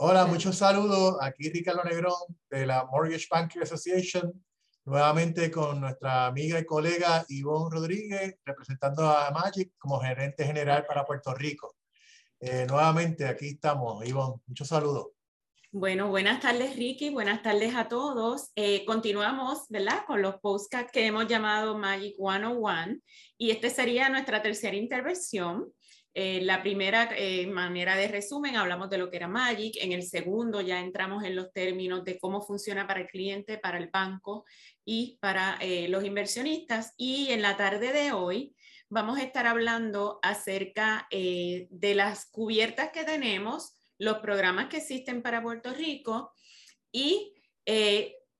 Hola, muchos saludos. Aquí Ricardo Negrón de la Mortgage Banker Association, nuevamente con nuestra amiga y colega Ivonne Rodríguez, representando a Magic como gerente general para Puerto Rico. Eh, nuevamente aquí estamos, Ivonne. Muchos saludos. Bueno, buenas tardes Ricky, buenas tardes a todos. Eh, continuamos, ¿verdad? Con los postcards que hemos llamado Magic 101 y esta sería nuestra tercera intervención. Eh, la primera eh, manera de resumen, hablamos de lo que era Magic. En el segundo ya entramos en los términos de cómo funciona para el cliente, para el banco y para eh, los inversionistas. Y en la tarde de hoy vamos a estar hablando acerca de las cubiertas que tenemos, los programas que existen para Puerto Rico y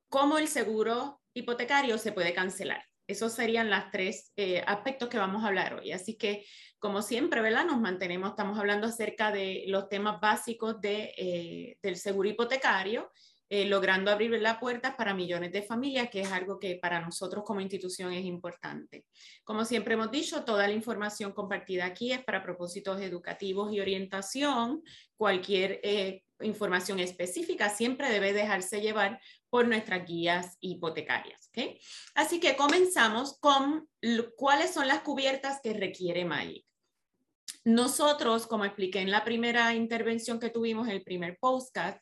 cómo el seguro hipotecario se puede cancelar. Esos serían los tres aspectos que vamos a hablar hoy. Así que como siempre, ¿verdad? Nos mantenemos, estamos hablando acerca de los temas básicos de, eh, del seguro hipotecario, eh, logrando abrir las puertas para millones de familias, que es algo que para nosotros como institución es importante. Como siempre hemos dicho, toda la información compartida aquí es para propósitos educativos y orientación. Cualquier eh, información específica siempre debe dejarse llevar por nuestras guías hipotecarias. ¿okay? Así que comenzamos con cuáles son las cubiertas que requiere Magic. Nosotros, como expliqué en la primera intervención que tuvimos, el primer postcard,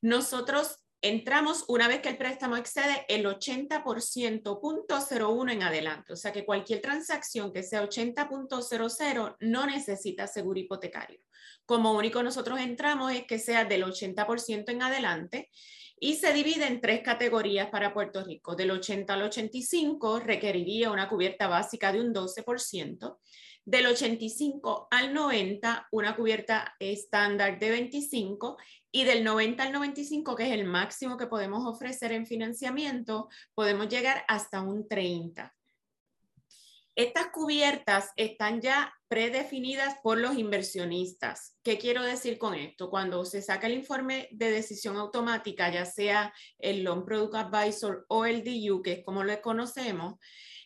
nosotros entramos una vez que el préstamo excede el 80.01 en adelante. O sea que cualquier transacción que sea 80.00 no necesita seguro hipotecario. Como único nosotros entramos es que sea del 80% en adelante y se divide en tres categorías para Puerto Rico. Del 80 al 85 requeriría una cubierta básica de un 12%. Del 85 al 90, una cubierta estándar de 25 y del 90 al 95, que es el máximo que podemos ofrecer en financiamiento, podemos llegar hasta un 30. Estas cubiertas están ya predefinidas por los inversionistas. ¿Qué quiero decir con esto? Cuando se saca el informe de decisión automática, ya sea el Loan Product Advisor o el DU, que es como lo conocemos,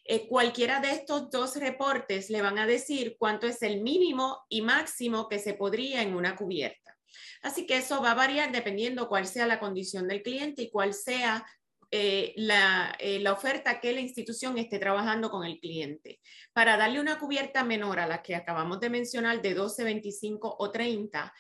eh, cualquiera de estos dos reportes le van a decir cuánto es el mínimo y máximo que se podría en una cubierta. Así que eso va a variar dependiendo cuál sea la condición del cliente y cuál sea eh, eh, la, oferta que la institución esté trabajando con el cliente. Para darle una cubierta menor a la que acabamos de mencionar de 12, 25 o 30,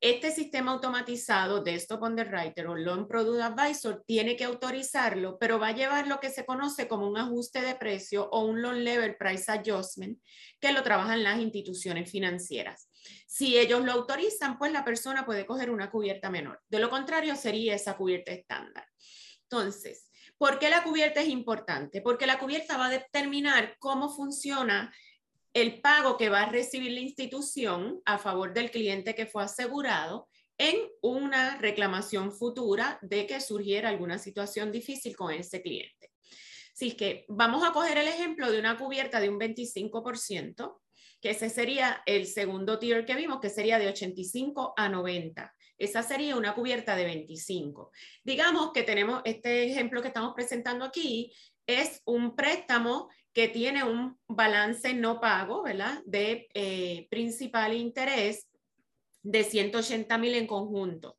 este sistema automatizado de Stop Underwriter o Loan Product Advisor tiene que autorizarlo, pero va a llevar lo que se conoce como un ajuste de precio o un Loan Level Price Adjustment, que lo trabajan las instituciones financieras. Si ellos lo autorizan, pues la persona puede coger una cubierta menor. De lo contrario, sería esa cubierta estándar. Entonces, ¿por qué la cubierta es importante? Porque la cubierta va a determinar cómo funciona el pago que va a recibir la institución a favor del cliente que fue asegurado en una reclamación futura de que surgiera alguna situación difícil con ese cliente. Así que vamos a coger el ejemplo de una cubierta de un 25%, que ese sería el segundo tier que vimos, que sería de 85 a 90. Esa sería una cubierta de 25. Digamos que tenemos este ejemplo que estamos presentando aquí, es un préstamo que tiene un balance no pago, ¿verdad? De eh, principal interés de 180 mil en conjunto.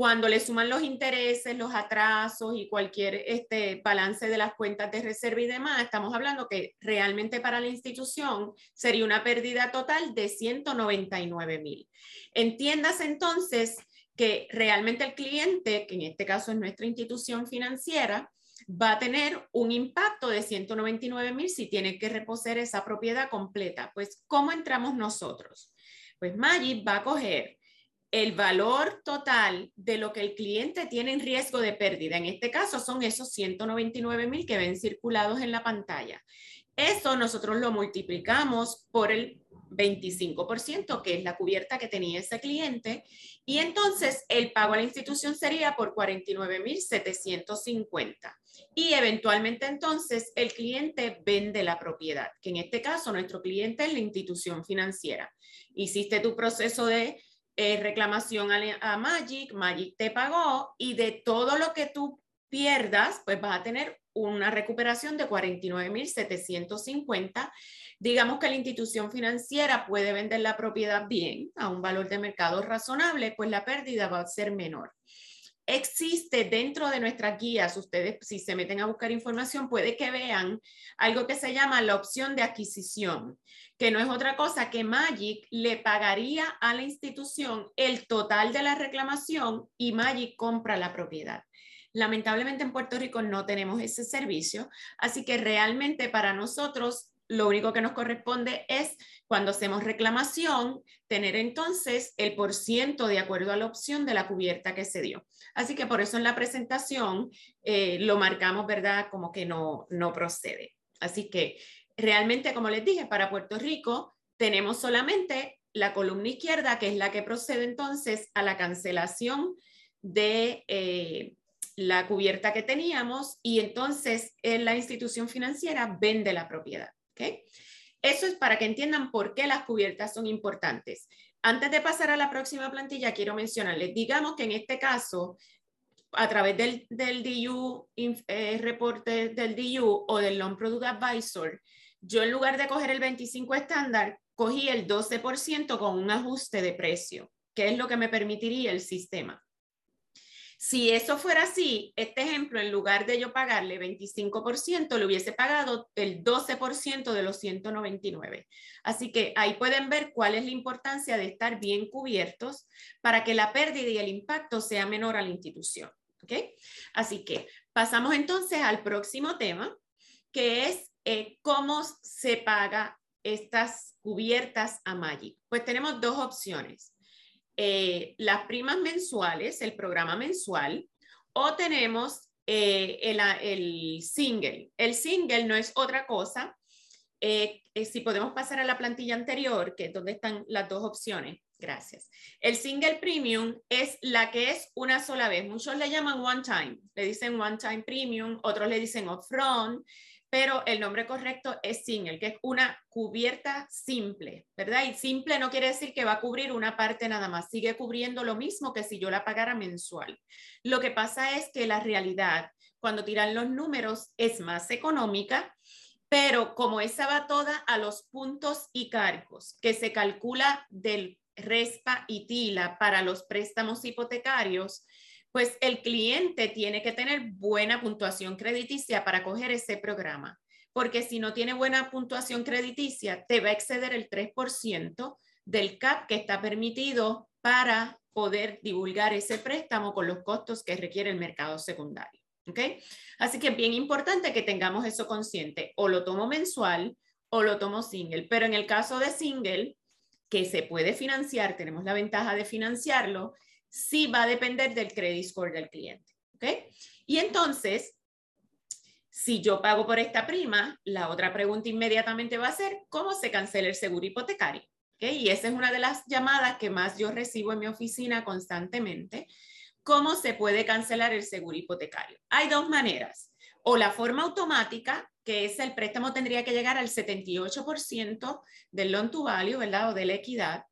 Cuando le suman los intereses, los atrasos y cualquier este, balance de las cuentas de reserva y demás, estamos hablando que realmente para la institución sería una pérdida total de 199 mil. Entiendas entonces que realmente el cliente, que en este caso es nuestra institución financiera, va a tener un impacto de 199 mil si tiene que reposer esa propiedad completa. Pues, ¿cómo entramos nosotros? Pues Magic va a coger el valor total de lo que el cliente tiene en riesgo de pérdida. En este caso son esos 199 mil que ven circulados en la pantalla. Eso nosotros lo multiplicamos por el 25%, que es la cubierta que tenía ese cliente, y entonces el pago a la institución sería por 49.750. Y eventualmente entonces el cliente vende la propiedad, que en este caso nuestro cliente es la institución financiera. Hiciste tu proceso de eh, reclamación a, a Magic, Magic te pagó y de todo lo que tú pierdas, pues vas a tener una recuperación de 49.750. Digamos que la institución financiera puede vender la propiedad bien a un valor de mercado razonable, pues la pérdida va a ser menor. Existe dentro de nuestras guías, ustedes si se meten a buscar información, puede que vean algo que se llama la opción de adquisición, que no es otra cosa que Magic le pagaría a la institución el total de la reclamación y Magic compra la propiedad. Lamentablemente en Puerto Rico no tenemos ese servicio, así que realmente para nosotros lo único que nos corresponde es cuando hacemos reclamación, tener entonces el por ciento de acuerdo a la opción de la cubierta que se dio. Así que por eso en la presentación eh, lo marcamos, ¿verdad? Como que no, no procede. Así que realmente, como les dije, para Puerto Rico tenemos solamente la columna izquierda, que es la que procede entonces a la cancelación de eh, la cubierta que teníamos y entonces la institución financiera vende la propiedad. Eso es para que entiendan por qué las cubiertas son importantes. Antes de pasar a la próxima plantilla, quiero mencionarles, digamos que en este caso, a través del, DU, eh, reporte del DU o del Loan Product Advisor, yo en lugar de coger el 25 estándar, cogí el 12% con un ajuste de precio, que es lo que me permitiría el sistema. Si eso fuera así, este ejemplo, en lugar de yo pagarle 25%, le hubiese pagado el 12% de los 199. Así que ahí pueden ver cuál es la importancia de estar bien cubiertos para que la pérdida y el impacto sea menor a la institución. ¿ok? Así que pasamos entonces al próximo tema, que es eh, cómo se paga estas cubiertas a Magic. Pues tenemos dos opciones. Eh, las primas mensuales, el programa mensual, o tenemos eh, el, single. El single no es otra cosa. Eh, si podemos pasar a la plantilla anterior, que es donde están las dos opciones. Gracias. El single premium es la que es una sola vez. Muchos le llaman one time, le dicen one time premium, otros le dicen upfront pero el nombre correcto es single, que es una cubierta simple, ¿verdad? Y simple no quiere decir que va a cubrir una parte nada más, sigue cubriendo lo mismo que si yo la pagara mensual. Lo que pasa es que la realidad, cuando tiran los números, es más económica, pero como esa va toda a los puntos y cargos que se calcula del RESPA y TILA para los préstamos hipotecarios, pues el cliente tiene que tener buena puntuación crediticia para coger ese programa, porque si no tiene buena puntuación crediticia, te va a exceder el 3% del CAP que está permitido para poder divulgar ese préstamo con los costos que requiere el mercado secundario. ¿ok? Así que es bien importante que tengamos eso consciente. O lo tomo mensual o lo tomo single. Pero en el caso de single, que se puede financiar, tenemos la ventaja de financiarlo, sí va a depender del credit score del cliente. ¿Ok? Y entonces, si yo pago por esta prima, la otra pregunta inmediatamente va a ser, ¿cómo se cancela el seguro hipotecario? ¿Okay? Y esa es una de las llamadas que más yo recibo en mi oficina constantemente. ¿Cómo se puede cancelar el seguro hipotecario? Hay dos maneras. O la forma automática, que es el préstamo tendría que llegar al 78% del loan to value, ¿verdad? O de la equidad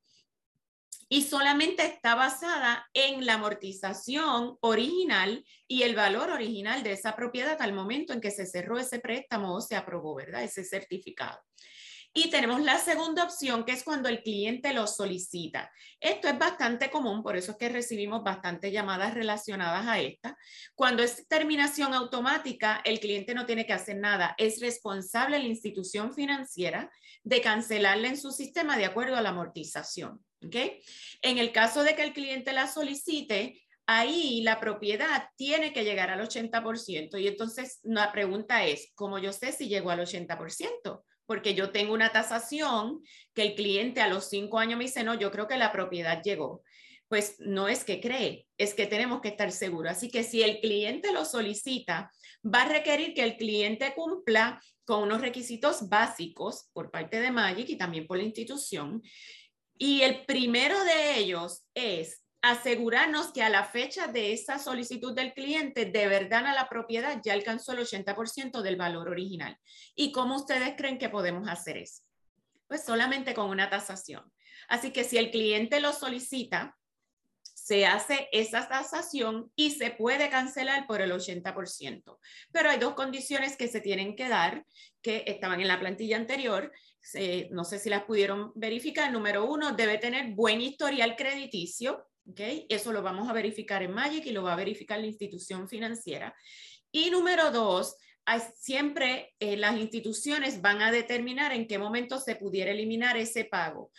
y solamente está basada en la amortización original y el valor original de esa propiedad al momento en que se cerró ese préstamo o se aprobó, ¿verdad? Ese certificado. Y tenemos la segunda opción, que es cuando el cliente lo solicita. Esto es bastante común, por eso es que recibimos bastantes llamadas relacionadas a esta. Cuando es terminación automática, el cliente no tiene que hacer nada. Es responsable la institución financiera de cancelarle en su sistema de acuerdo a la amortización. ¿Okay? En el caso de que el cliente la solicite, ahí la propiedad tiene que llegar al 80%. Y entonces la pregunta es, ¿cómo yo sé si llegó al 80%? Porque yo tengo una tasación que el cliente a los cinco años me dice, no, yo creo que la propiedad llegó. Pues no es que cree, es que tenemos que estar seguros. Así que si el cliente lo solicita, va a requerir que el cliente cumpla con unos requisitos básicos por parte de Magic y también por la institución, y el primero de ellos es asegurarnos que a la fecha de esa solicitud del cliente, de verdad a la propiedad ya alcanzó el 80% del valor original. ¿Y cómo ustedes creen que podemos hacer eso? Pues solamente con una tasación. Así que si el cliente lo solicita, se hace esa tasación y se puede cancelar por el 80%. Pero hay dos condiciones que se tienen que dar, que estaban en la plantilla anterior, no sé si las pudieron verificar. Número uno, debe tener buen historial crediticio. ¿okay? Eso lo vamos a verificar en Magic y lo va a verificar la institución financiera. Y número dos, siempre eh, las instituciones van a determinar en qué momento se pudiera eliminar ese pago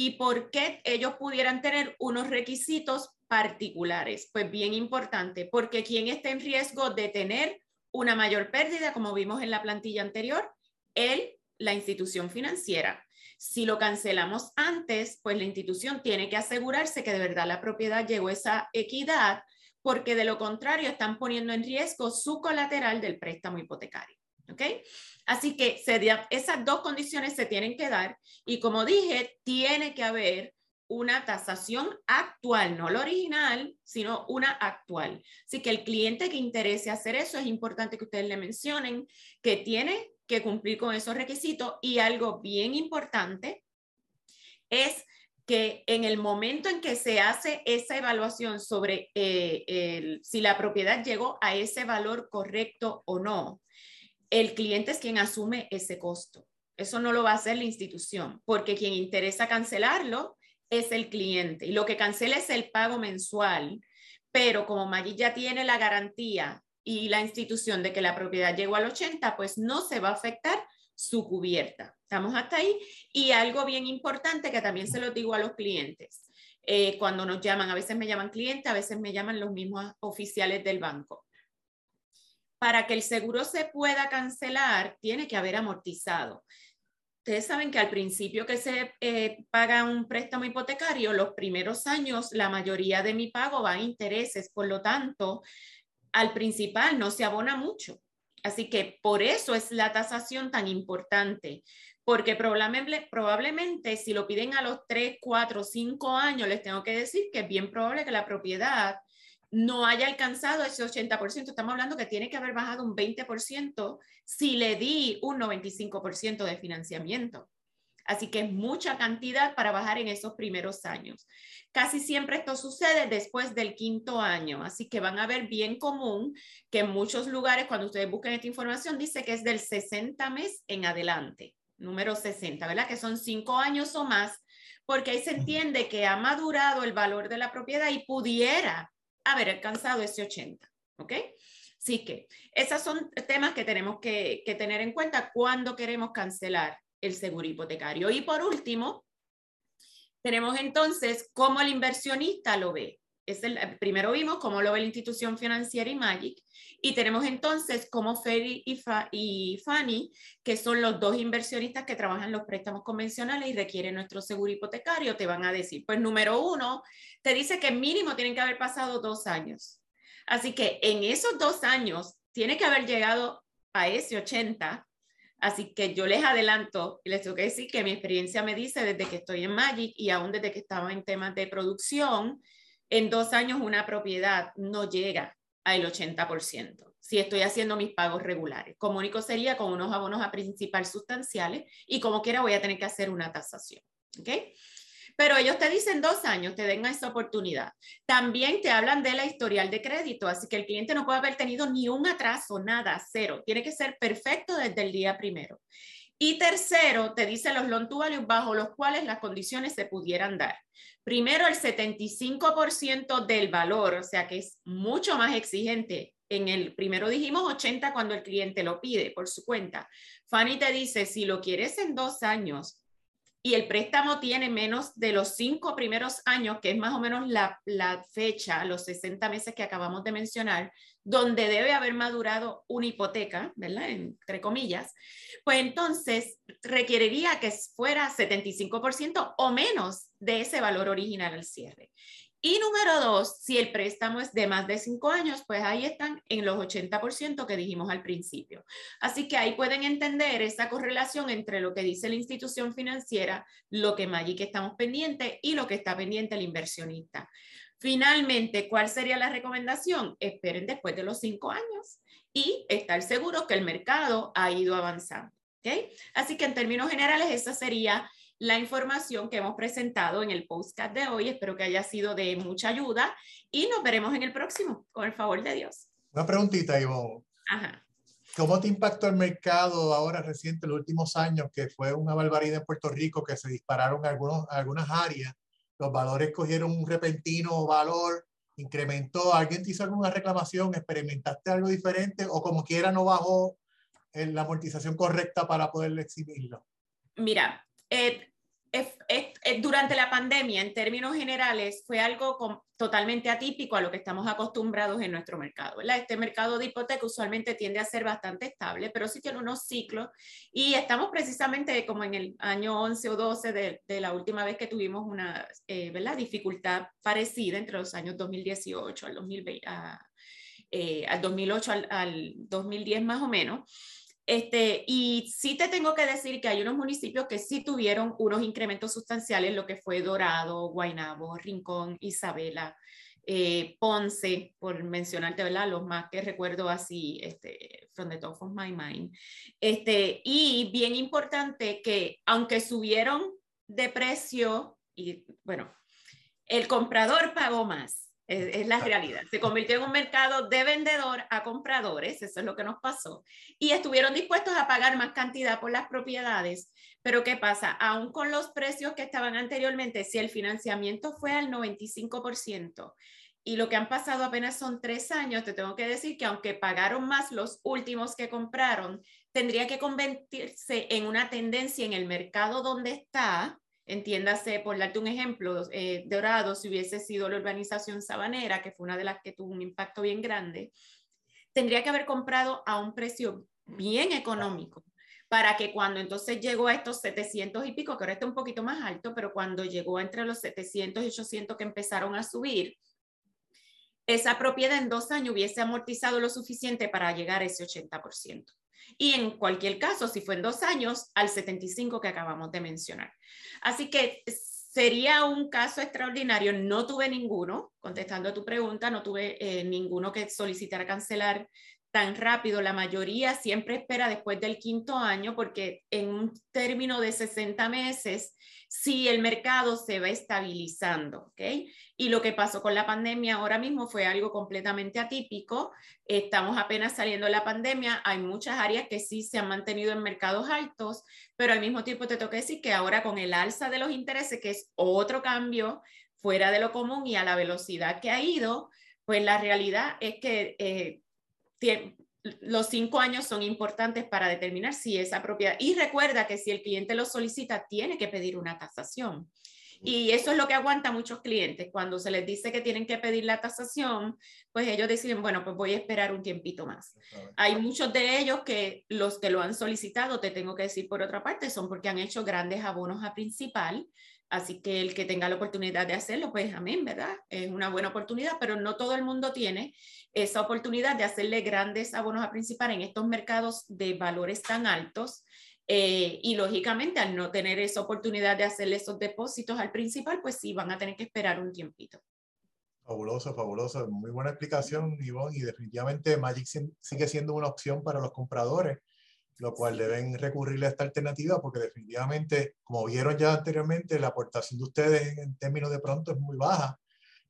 y por qué ellos pudieran tener unos requisitos particulares. Pues bien importante, porque quien está en riesgo de tener una mayor pérdida, como vimos en la plantilla anterior, él, la institución financiera. Si lo cancelamos antes, pues la institución tiene que asegurarse que de verdad la propiedad llegó a esa equidad porque de lo contrario están poniendo en riesgo su colateral del préstamo hipotecario. ¿Ok? Así que esas dos condiciones se tienen que dar y como dije, tiene que haber una tasación actual, no la original, sino una actual. Así que el cliente que interese hacer eso, es importante que ustedes le mencionen que tiene que cumplir con esos requisitos y algo bien importante es que en el momento en que se hace esa evaluación sobre eh, si la propiedad llegó a ese valor correcto o no, el cliente es quien asume ese costo. Eso no lo va a hacer la institución, porque quien interesa cancelarlo es el cliente y lo que cancela es el pago mensual. Pero como Maggi ya tiene la garantía y la institución de que la propiedad llegó al 80, pues no se va a afectar su cubierta. Estamos hasta ahí. Y algo bien importante que también se lo digo a los clientes. Eh, cuando nos llaman, a veces me llaman clientes, a veces me llaman los mismos oficiales del banco. Para que el seguro se pueda cancelar, tiene que haber amortizado. Ustedes saben que al principio que se eh, paga un préstamo hipotecario, los primeros años, la mayoría de mi pago va a intereses, por lo tanto, al principal no se abona mucho. Así que por eso es la tasación tan importante, porque probablemente, probablemente si lo piden a los 3, 4, 5 años, les tengo que decir que es bien probable que la propiedad no haya alcanzado ese 80%. Estamos hablando que tiene que haber bajado un 20% si le di un 95% de financiamiento. Así que es mucha cantidad para bajar en esos primeros años. Casi siempre esto sucede después del quinto año, así que van a ver bien común que en muchos lugares, cuando ustedes busquen esta información, dice que es del 60 mes en adelante, número 60, ¿verdad? Que son cinco años o más, porque ahí se entiende que ha madurado el valor de la propiedad y pudiera haber alcanzado ese 80, ¿ok? Así que esos son temas que tenemos que, que tener en cuenta cuando queremos cancelar el seguro hipotecario. Y por último, tenemos entonces cómo el inversionista lo ve. Es el, primero vimos cómo lo ve la institución financiera y Magic, y tenemos entonces cómo Ferry y, y Fanny, que son los dos inversionistas que trabajan los préstamos convencionales y requieren nuestro seguro hipotecario, te van a decir, pues número uno, te dice que mínimo tienen que haber pasado dos años. Así que en esos dos años tiene que haber llegado a ese 80 Así que yo les adelanto y les tengo que decir que mi experiencia me dice desde que estoy en Magic y aún desde que estaba en temas de producción, en dos años una propiedad no llega al 80%. Si estoy haciendo mis pagos regulares, como único sería con unos abonos a principal sustanciales y como quiera voy a tener que hacer una tasación. ¿ok? pero ellos te dicen dos años, te den esa oportunidad. También te hablan de la historial de crédito, así que el cliente no puede haber tenido ni un atraso, nada, cero. Tiene que ser perfecto desde el día primero. Y tercero, te dice los loan to value bajo los cuales las condiciones se pudieran dar. Primero, el 75% del valor, o sea que es mucho más exigente. En el primero dijimos 80 cuando el cliente lo pide por su cuenta. Fanny te dice, si lo quieres en dos años, y el préstamo tiene menos de los cinco primeros años, que es más o menos la, fecha, los 60 meses que acabamos de mencionar, donde debe haber madurado una hipoteca, ¿verdad? Entre comillas, pues entonces requeriría que fuera 75% o menos de ese valor original al cierre. Y número dos, si el préstamo es de más de cinco años, pues ahí están en los 80% que dijimos al principio. Así que ahí pueden entender esa correlación entre lo que dice la institución financiera, lo que Magic estamos pendiente y lo que está pendiente el inversionista. Finalmente, ¿cuál sería la recomendación? Esperen después de los cinco años y estar seguros que el mercado ha ido avanzando. ¿okay? Así que en términos generales, esa sería la información que hemos presentado en el postcard de hoy. Espero que haya sido de mucha ayuda y nos veremos en el próximo, con el favor de Dios. Una preguntita, Ivo. Ajá. ¿Cómo te impactó el mercado ahora reciente, en los últimos años, que fue una barbaridad en Puerto Rico, que se dispararon algunos, algunas áreas, los valores cogieron un repentino valor, incrementó, alguien te hizo alguna reclamación, experimentaste algo diferente o como quiera no bajó en la amortización correcta para poder exhibirlo? Mira, eh, durante la pandemia, en términos generales, fue algo totalmente atípico a lo que estamos acostumbrados en nuestro mercado. Este mercado de hipoteca usualmente tiende a ser bastante estable, pero sí tiene unos ciclos y estamos precisamente como en el año 11 o 12 de, la última vez que tuvimos una eh, dificultad parecida entre los años 2018 al 2020, eh, al 2008 al, al 2010 más o menos. Este, y sí te tengo que decir que hay unos municipios que sí tuvieron unos incrementos sustanciales, lo que fue Dorado, Guaynabo, Rincón, Isabela, eh, Ponce, por mencionarte, ¿verdad? Los más que recuerdo así, este, from the top of my mind. Este, y bien importante que aunque subieron de precio, y bueno, el comprador pagó más es, la realidad. Se convirtió en un mercado de vendedor a compradores, eso es lo que nos pasó. Y estuvieron dispuestos a pagar más cantidad por las propiedades. Pero ¿qué pasa? Aún con los precios que estaban anteriormente, si el financiamiento fue al 95%, y lo que han pasado apenas son tres años, te tengo que decir que aunque pagaron más los últimos que compraron, tendría que convertirse en una tendencia en el mercado donde está Entiéndase, por darte un ejemplo, eh, Dorado, si hubiese sido la urbanización sabanera, que fue una de las que tuvo un impacto bien grande, tendría que haber comprado a un precio bien económico para que cuando entonces llegó a estos 700 y pico, que ahora está un poquito más alto, pero cuando llegó entre los 700 y 800 que empezaron a subir, esa propiedad en dos años hubiese amortizado lo suficiente para llegar a ese 80%. Y en cualquier caso, si fue en dos años, al 75 que acabamos de mencionar. Así que sería un caso extraordinario. No tuve ninguno, contestando a tu pregunta, no tuve eh, ninguno que solicitara cancelar tan rápido. La mayoría siempre espera después del quinto año porque en un término de 60 meses si el mercado se va estabilizando, ¿ok? Y lo que pasó con la pandemia ahora mismo fue algo completamente atípico. Estamos apenas saliendo de la pandemia, hay muchas áreas que sí se han mantenido en mercados altos, pero al mismo tiempo te toca decir que ahora con el alza de los intereses, que es otro cambio fuera de lo común y a la velocidad que ha ido, pues la realidad es que eh, los cinco años son importantes para determinar si esa propiedad. Y recuerda que si el cliente lo solicita, tiene que pedir una tasación. Y eso es lo que aguanta muchos clientes. Cuando se les dice que tienen que pedir la tasación, pues ellos deciden, bueno, pues voy a esperar un tiempito más. Hay muchos de ellos que los que lo han solicitado, te tengo que decir por otra parte, son porque han hecho grandes abonos a principal. Así que el que tenga la oportunidad de hacerlo, pues amén, ¿verdad? Es una buena oportunidad, pero no todo el mundo tiene esa oportunidad de hacerle grandes abonos a principal en estos mercados de valores tan altos. Eh, y lógicamente, al no tener esa oportunidad de hacerle esos depósitos al principal, pues sí, van a tener que esperar un tiempito. Fabuloso, fabuloso. Muy buena explicación, Ivonne. Y definitivamente Magic sigue siendo una opción para los compradores, lo cual deben recurrir a esta alternativa porque definitivamente, como vieron ya anteriormente, la aportación de ustedes en términos de pronto es muy baja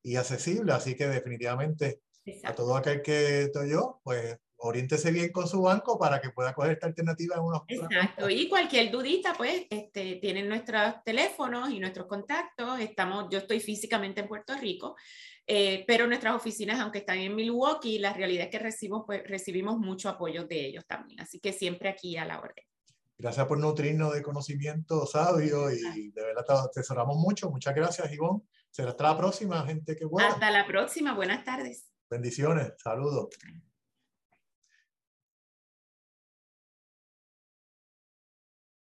y accesible. Así que definitivamente a todo aquel que estoy yo, pues oriéntese bien con su banco para que pueda coger esta alternativa en unos Exacto, y cualquier dudita, pues este, tienen nuestros teléfonos y nuestros contactos. Estamos, yo estoy físicamente en Puerto Rico, eh, pero nuestras oficinas, aunque están en Milwaukee, la realidad es que recibimos, pues, recibimos mucho apoyo de ellos también. Así que siempre aquí a la orden. Gracias por nutrirnos de conocimiento sabio y de verdad te atesoramos mucho. Muchas gracias, Ivonne. Será hasta la próxima, gente que buena. Hasta la próxima, buenas tardes. Bendiciones, saludos.